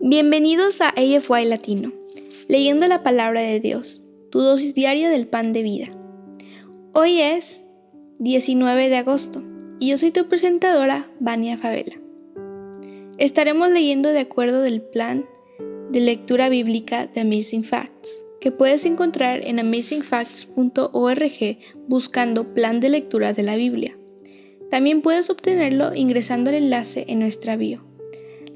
Bienvenidos a AFY Latino, leyendo la palabra de Dios, tu dosis diaria del pan de vida. Hoy es 19 de agosto y yo soy tu presentadora, Vania Favela. Estaremos leyendo de acuerdo del plan de lectura bíblica de Amazing Facts, que puedes encontrar en amazingfacts.org buscando plan de lectura de la Biblia. También puedes obtenerlo ingresando al enlace en nuestra bio.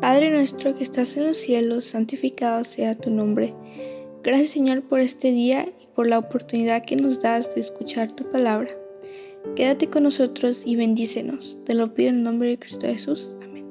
Padre nuestro que estás en los cielos, santificado sea tu nombre. Gracias Señor por este día y por la oportunidad que nos das de escuchar tu palabra. Quédate con nosotros y bendícenos. Te lo pido en el nombre de Cristo Jesús. Amén.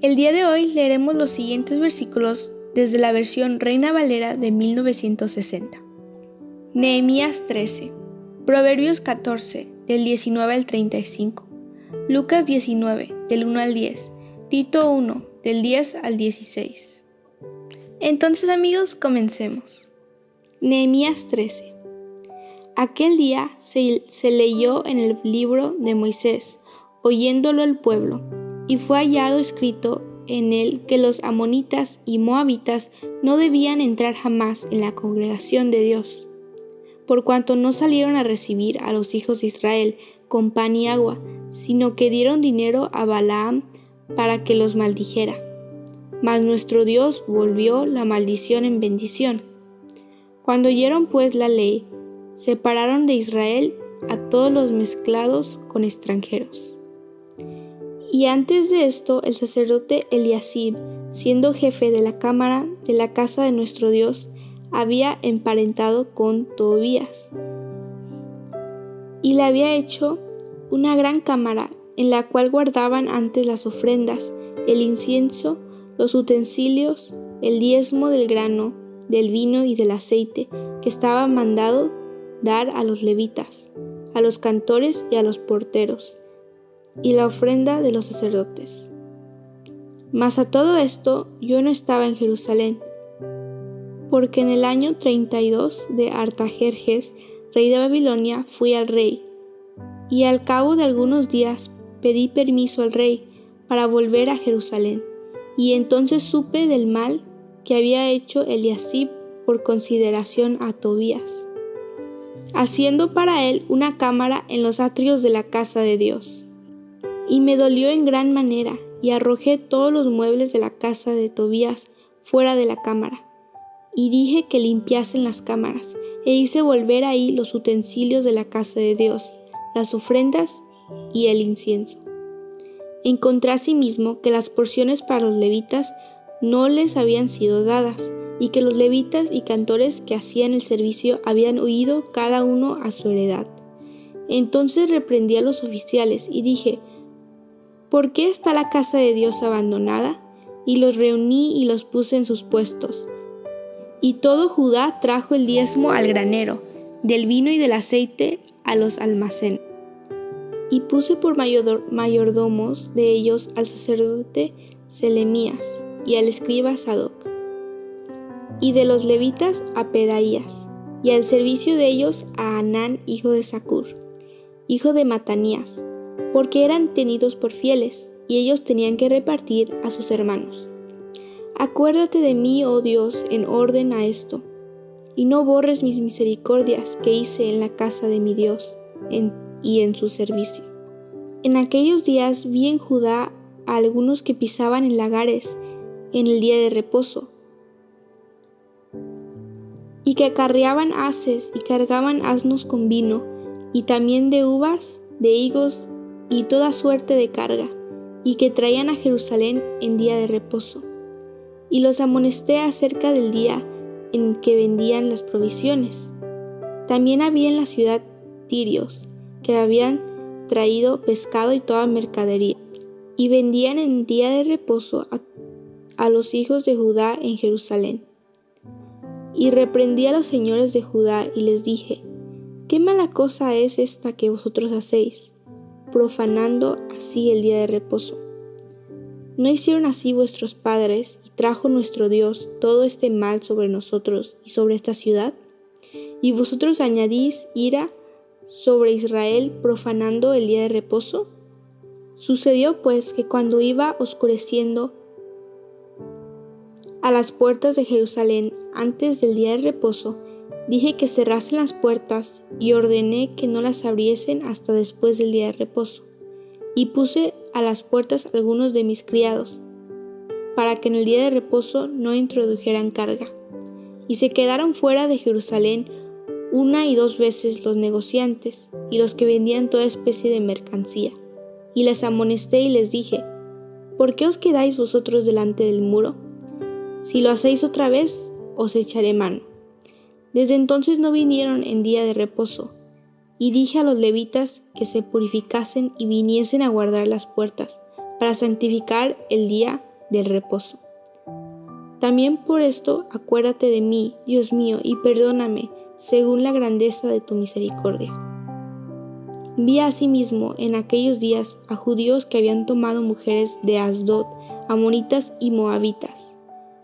El día de hoy leeremos los siguientes versículos desde la versión Reina Valera de 1960. Nehemías 13, Proverbios 14, del 19 al 35, Lucas 19, del 1 al 10, Tito 1, del 10 al 16. Entonces amigos, comencemos. Nehemías 13. Aquel día se, se, leyó en el libro de Moisés, oyéndolo el pueblo, y fue hallado escrito en él que los amonitas y moabitas no debían entrar jamás en la congregación de Dios, por cuanto no salieron a recibir a los hijos de Israel con pan y agua, sino que dieron dinero a Balaam, para que los maldijera. Mas nuestro Dios volvió la maldición en bendición. Cuando oyeron pues la ley, separaron de Israel a todos los mezclados con extranjeros. Y antes de esto, el sacerdote Eliasib, siendo jefe de la cámara de la casa de nuestro Dios, había emparentado con Tobías. Y le había hecho una gran cámara en la cual guardaban antes las ofrendas, el incienso, los utensilios, el diezmo del grano, del vino y del aceite, que estaba mandado dar a los levitas, a los cantores y a los porteros, y la ofrenda de los sacerdotes. Mas a todo esto yo no estaba en Jerusalén, porque en el año 32 de Artajerjes, rey de Babilonia, fui al rey, y al cabo de algunos días pedí permiso al rey para volver a Jerusalén, y entonces supe del mal que había hecho Eliasib por consideración a Tobías, haciendo para él una cámara en los atrios de la casa de Dios. Y me dolió en gran manera, y arrojé todos los muebles de la casa de Tobías fuera de la cámara, y dije que limpiasen las cámaras, e hice volver ahí los utensilios de la casa de Dios, las ofrendas y el incienso. Encontré asimismo que las porciones para los levitas no les habían sido dadas, y que los levitas y cantores que hacían el servicio habían huido cada uno a su heredad. Entonces reprendí a los oficiales y dije, ¿por qué está la casa de Dios abandonada? Y los reuní y los puse en sus puestos. Y todo Judá trajo el diezmo al granero, del vino y del aceite a los almacenes y puse por mayordomos de ellos al sacerdote Selemías y al escriba Sadoc, y de los levitas a Pedaías, y al servicio de ellos a Anán, hijo de Sacur, hijo de Matanías, porque eran tenidos por fieles, y ellos tenían que repartir a sus hermanos. Acuérdate de mí, oh Dios, en orden a esto, y no borres mis misericordias que hice en la casa de mi Dios, y en su servicio. En aquellos días vi en Judá a algunos que pisaban en lagares en el día de reposo, y que acarreaban haces y cargaban asnos con vino, y también de uvas, de higos y toda suerte de carga, y que traían a Jerusalén en día de reposo. Y los amonesté acerca del día en que vendían las provisiones. También había en la ciudad tirios, que habían traído pescado y toda mercadería, y vendían en día de reposo a, los hijos de Judá en Jerusalén. Y reprendí a los señores de Judá y les dije, ¿qué mala cosa es esta que vosotros hacéis, profanando así el día de reposo? ¿No hicieron así vuestros padres y trajo nuestro Dios todo este mal sobre nosotros y sobre esta ciudad? ¿Y vosotros añadís ira sobre Israel profanando el día de reposo? Sucedió pues que cuando iba oscureciendo a las puertas de Jerusalén antes del día de reposo, dije que cerrasen las puertas y ordené que no las abriesen hasta después del día de reposo. Y puse a las puertas algunos de mis criados, para que en el día de reposo no introdujeran carga. Y se quedaron fuera de Jerusalén una y dos veces los negociantes y los que vendían toda especie de mercancía. Y les amonesté y les dije, ¿por qué os quedáis vosotros delante del muro? Si lo hacéis otra vez, os echaré mano. Desde entonces no vinieron en día de reposo, y dije a los levitas que se purificasen y viniesen a guardar las puertas, para santificar el día del reposo. También por esto acuérdate de mí, Dios mío, y perdóname, según la grandeza de tu misericordia. Vi asimismo en aquellos días a judíos que habían tomado mujeres de Asdod, amonitas y moabitas,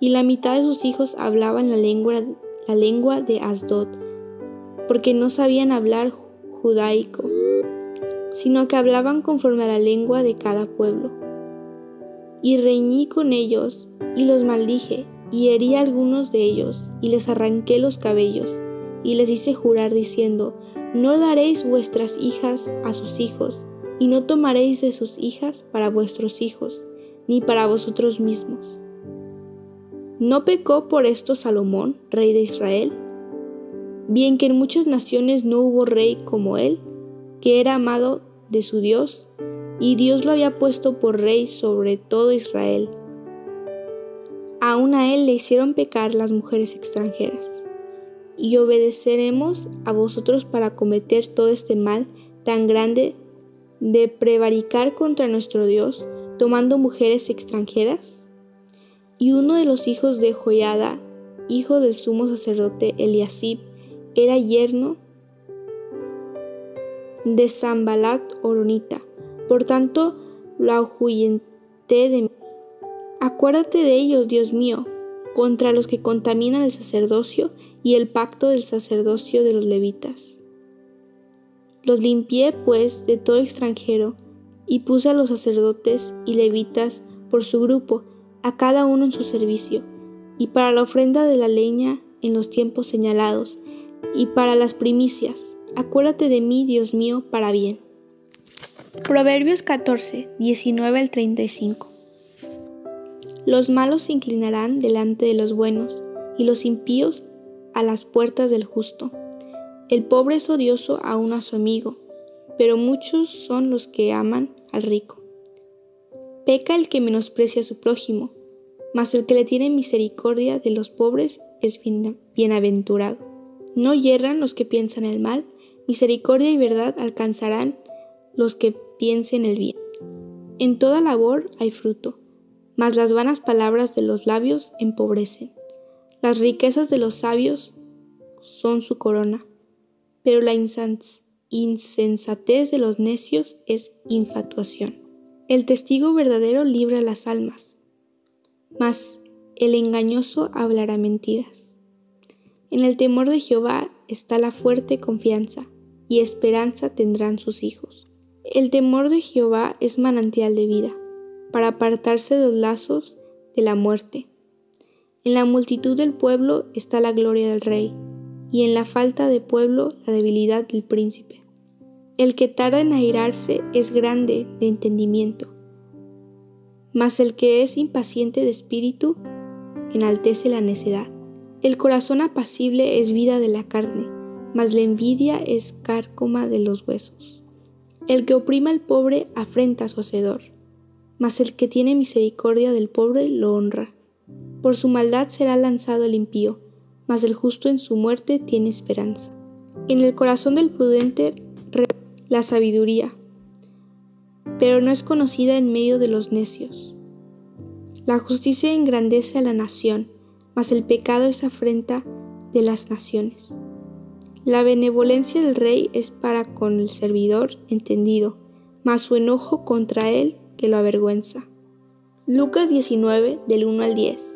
y la mitad de sus hijos hablaban la lengua, la lengua de Asdod, porque no sabían hablar judaico, sino que hablaban conforme a la lengua de cada pueblo. Y reñí con ellos, y los maldije, y herí a algunos de ellos, y les arranqué los cabellos, y les hice jurar diciendo, no daréis vuestras hijas a sus hijos, y no tomaréis de sus hijas para vuestros hijos, ni para vosotros mismos. ¿No pecó por esto Salomón, rey de Israel? Bien que en muchas naciones no hubo rey como él, que era amado de su Dios, y Dios lo había puesto por rey sobre todo Israel. Aún a él le hicieron pecar las mujeres extranjeras y obedeceremos a vosotros para cometer todo este mal tan grande de prevaricar contra nuestro Dios, tomando mujeres extranjeras? Y uno de los hijos de Joiada, hijo del sumo sacerdote Eliasib, era yerno de Zambalat Oronita. Por tanto, lo ahuyenté de mí. Acuérdate de ellos, Dios mío, contra los que contaminan el sacerdocio y el pacto del sacerdocio de los levitas. Los limpié, pues, de todo extranjero, y puse a los sacerdotes y levitas por su grupo, a cada uno en su servicio, y para la ofrenda de la leña en los tiempos señalados, y para las primicias. Acuérdate de mí, Dios mío, para bien. Proverbios 14, 19 al 35. Los malos se inclinarán delante de los buenos, y los impíos a las puertas del justo. El pobre es odioso aún a su amigo, pero muchos son los que aman al rico. Peca el que menosprecia a su prójimo, mas el que le tiene misericordia de los pobres es bienaventurado. No yerran los que piensan el mal, misericordia y verdad alcanzarán los que piensen el bien. En toda labor hay fruto mas las vanas palabras de los labios empobrecen. Las riquezas de los sabios son su corona, pero la insensatez de los necios es infatuación. El testigo verdadero libra las almas, mas el engañoso hablará mentiras. En el temor de Jehová está la fuerte confianza, y esperanza tendrán sus hijos. El temor de Jehová es manantial de vida para apartarse de los lazos de la muerte. En la multitud del pueblo está la gloria del rey, y en la falta de pueblo la debilidad del príncipe. El que tarda en airarse es grande de entendimiento, mas el que es impaciente de espíritu enaltece la necedad. El corazón apacible es vida de la carne, mas la envidia es cárcoma de los huesos. El que oprima al pobre afrenta a su hacedor mas el que tiene misericordia del pobre lo honra. Por su maldad será lanzado el impío, mas el justo en su muerte tiene esperanza. En el corazón del prudente la sabiduría, pero no es conocida en medio de los necios. La justicia engrandece a la nación, mas el pecado es afrenta de las naciones. La benevolencia del rey es para con el servidor entendido, mas su enojo contra él que lo avergüenza. Lucas 19 del 1 al 10.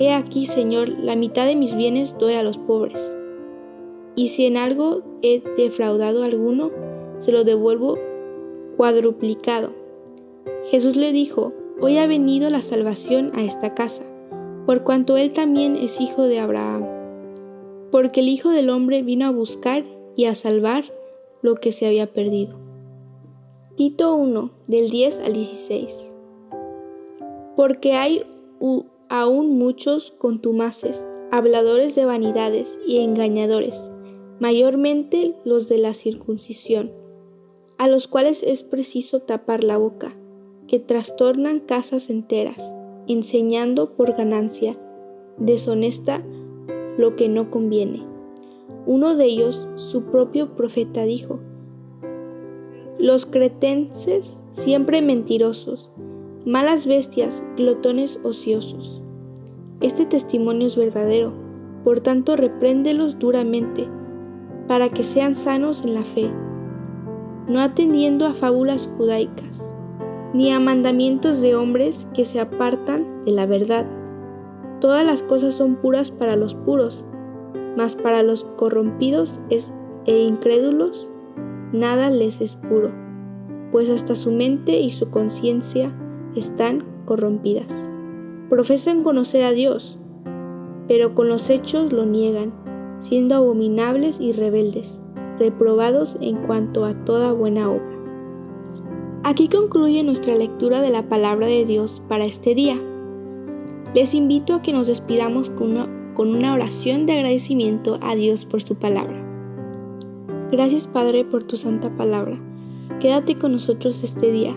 He aquí, Señor, la mitad de mis bienes doy a los pobres. Y si en algo he defraudado a alguno, se lo devuelvo cuadruplicado. Jesús le dijo, Hoy ha venido la salvación a esta casa, por cuanto él también es hijo de Abraham. Porque el Hijo del Hombre vino a buscar y a salvar lo que se había perdido. Tito 1, del 10 al 16. Porque hay aún muchos contumaces, habladores de vanidades y engañadores, mayormente los de la circuncisión, a los cuales es preciso tapar la boca, que trastornan casas enteras, enseñando por ganancia deshonesta lo que no conviene. Uno de ellos, su propio profeta, dijo, Los cretenses siempre mentirosos, malas bestias, glotones ociosos. Este testimonio es verdadero, por tanto repréndelos duramente, para que sean sanos en la fe, no atendiendo a fábulas judaicas, ni a mandamientos de hombres que se apartan de la verdad. Todas las cosas son puras para los puros, mas para los corrompidos es, e incrédulos nada les es puro, pues hasta su mente y su conciencia están corrompidas. Profesan conocer a Dios, pero con los hechos lo niegan, siendo abominables y rebeldes, reprobados en cuanto a toda buena obra. Aquí concluye nuestra lectura de la palabra de Dios para este día. Les invito a que nos despidamos con una, oración de agradecimiento a Dios por su palabra. Gracias Padre por tu santa palabra. Quédate con nosotros este día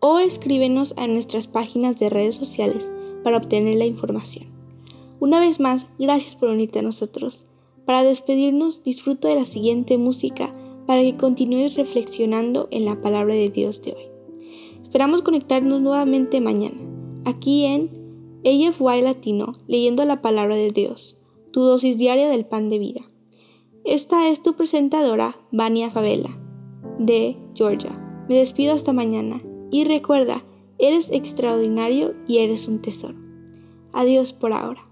o escríbenos a nuestras páginas de redes sociales para obtener la información. Una vez más, gracias por unirte a nosotros. Para despedirnos, disfruta de la siguiente música para que continúes reflexionando en la palabra de Dios de hoy. Esperamos conectarnos nuevamente mañana, aquí en AFY Latino, leyendo la palabra de Dios, tu dosis diaria del pan de vida. Esta es tu presentadora, Vania Favela, de Georgia. Me despido hasta mañana y recuerda, eres extraordinario y eres un tesoro. Adiós por ahora.